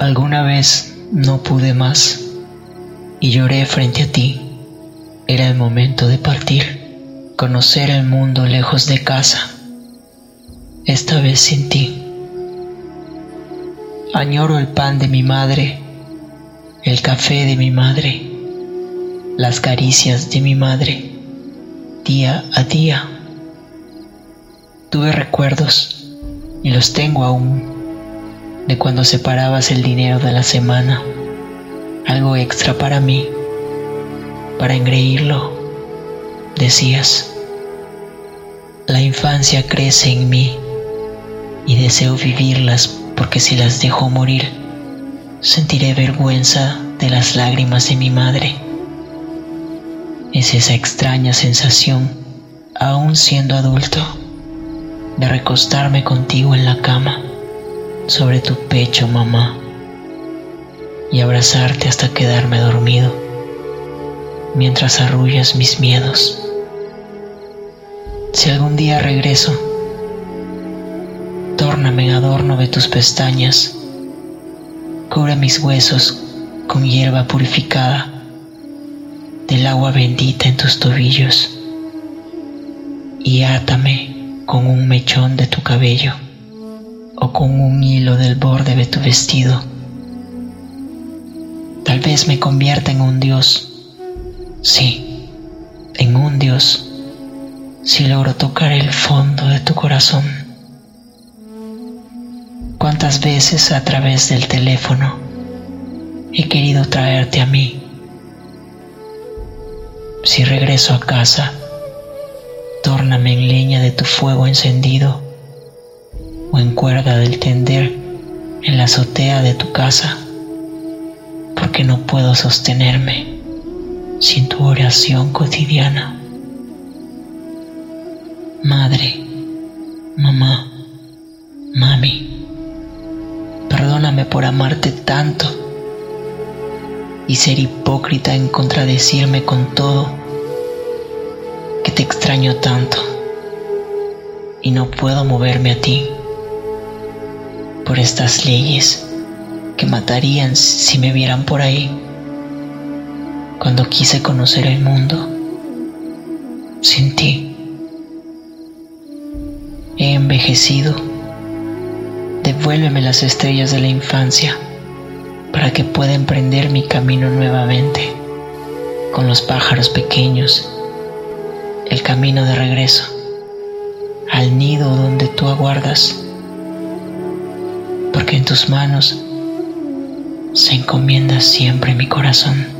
Alguna vez no pude más y lloré frente a ti. Era el momento de partir, conocer el mundo lejos de casa, esta vez sin ti. Añoro el pan de mi madre, el café de mi madre, las caricias de mi madre, día a día. Tuve recuerdos y los tengo aún de cuando separabas el dinero de la semana, algo extra para mí, para engreírlo, decías. La infancia crece en mí y deseo vivirlas porque si las dejo morir, sentiré vergüenza de las lágrimas de mi madre. Es esa extraña sensación, aún siendo adulto, de recostarme contigo en la cama sobre tu pecho, mamá, y abrazarte hasta quedarme dormido mientras arrullas mis miedos. Si algún día regreso, tórname en adorno de tus pestañas, cubre mis huesos con hierba purificada del agua bendita en tus tobillos y átame con un mechón de tu cabello o con un hilo del borde de tu vestido. Tal vez me convierta en un Dios, sí, en un Dios, si logro tocar el fondo de tu corazón. ¿Cuántas veces a través del teléfono he querido traerte a mí? Si regreso a casa, tórname en leña de tu fuego encendido o en cuerda del tender en la azotea de tu casa, porque no puedo sostenerme sin tu oración cotidiana. Madre, mamá, mami, perdóname por amarte tanto y ser hipócrita en contradecirme con todo, que te extraño tanto y no puedo moverme a ti por estas leyes que matarían si me vieran por ahí. Cuando quise conocer el mundo sin ti, he envejecido. Devuélveme las estrellas de la infancia para que pueda emprender mi camino nuevamente con los pájaros pequeños, el camino de regreso al nido donde tú aguardas porque en tus manos se encomienda siempre mi corazón.